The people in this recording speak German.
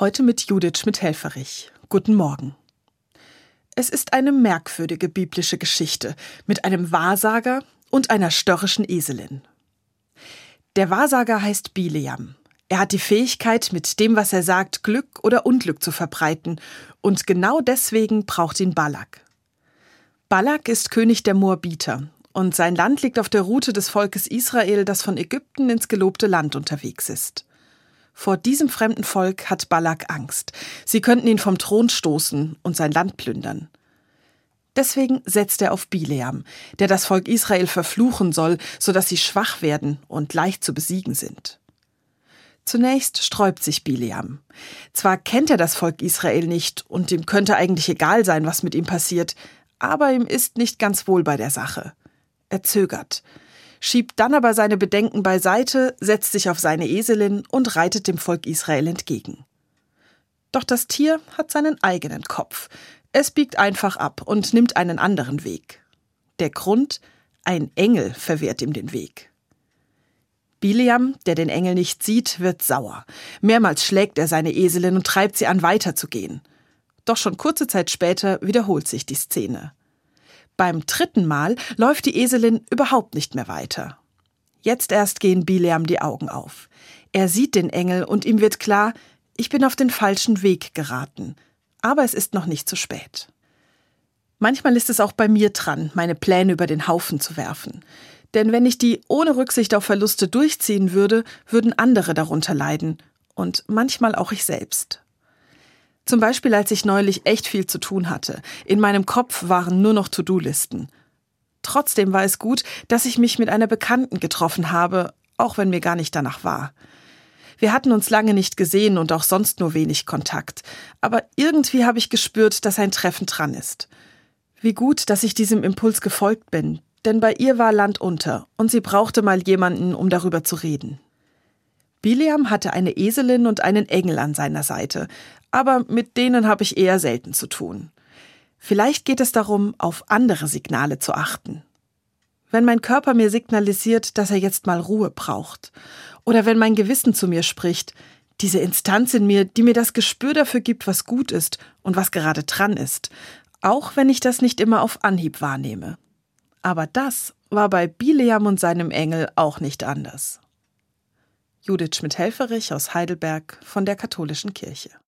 Heute mit Judith Schmidt-Helferich. Guten Morgen. Es ist eine merkwürdige biblische Geschichte mit einem Wahrsager und einer störrischen Eselin. Der Wahrsager heißt Bileam. Er hat die Fähigkeit, mit dem, was er sagt, Glück oder Unglück zu verbreiten, und genau deswegen braucht ihn Balak. Balak ist König der Moabiter, und sein Land liegt auf der Route des Volkes Israel, das von Ägypten ins gelobte Land unterwegs ist. Vor diesem fremden Volk hat Balak Angst. Sie könnten ihn vom Thron stoßen und sein Land plündern. Deswegen setzt er auf Bileam, der das Volk Israel verfluchen soll, so dass sie schwach werden und leicht zu besiegen sind. Zunächst sträubt sich Bileam. Zwar kennt er das Volk Israel nicht und ihm könnte eigentlich egal sein, was mit ihm passiert, aber ihm ist nicht ganz wohl bei der Sache. Er zögert schiebt dann aber seine Bedenken beiseite, setzt sich auf seine Eselin und reitet dem Volk Israel entgegen. Doch das Tier hat seinen eigenen Kopf. Es biegt einfach ab und nimmt einen anderen Weg. Der Grund? Ein Engel verwehrt ihm den Weg. Biliam, der den Engel nicht sieht, wird sauer. Mehrmals schlägt er seine Eselin und treibt sie an, weiterzugehen. Doch schon kurze Zeit später wiederholt sich die Szene. Beim dritten Mal läuft die Eselin überhaupt nicht mehr weiter. Jetzt erst gehen Bileam die Augen auf. Er sieht den Engel und ihm wird klar, ich bin auf den falschen Weg geraten. Aber es ist noch nicht zu spät. Manchmal ist es auch bei mir dran, meine Pläne über den Haufen zu werfen. Denn wenn ich die ohne Rücksicht auf Verluste durchziehen würde, würden andere darunter leiden. Und manchmal auch ich selbst. Zum Beispiel, als ich neulich echt viel zu tun hatte. In meinem Kopf waren nur noch To-Do-Listen. Trotzdem war es gut, dass ich mich mit einer Bekannten getroffen habe, auch wenn mir gar nicht danach war. Wir hatten uns lange nicht gesehen und auch sonst nur wenig Kontakt. Aber irgendwie habe ich gespürt, dass ein Treffen dran ist. Wie gut, dass ich diesem Impuls gefolgt bin, denn bei ihr war Land unter und sie brauchte mal jemanden, um darüber zu reden. Biliam hatte eine Eselin und einen Engel an seiner Seite, aber mit denen habe ich eher selten zu tun. Vielleicht geht es darum, auf andere Signale zu achten. Wenn mein Körper mir signalisiert, dass er jetzt mal Ruhe braucht, oder wenn mein Gewissen zu mir spricht, diese Instanz in mir, die mir das Gespür dafür gibt, was gut ist und was gerade dran ist, auch wenn ich das nicht immer auf Anhieb wahrnehme. Aber das war bei Bileam und seinem Engel auch nicht anders. Judith Schmidt-Helferich aus Heidelberg von der Katholischen Kirche.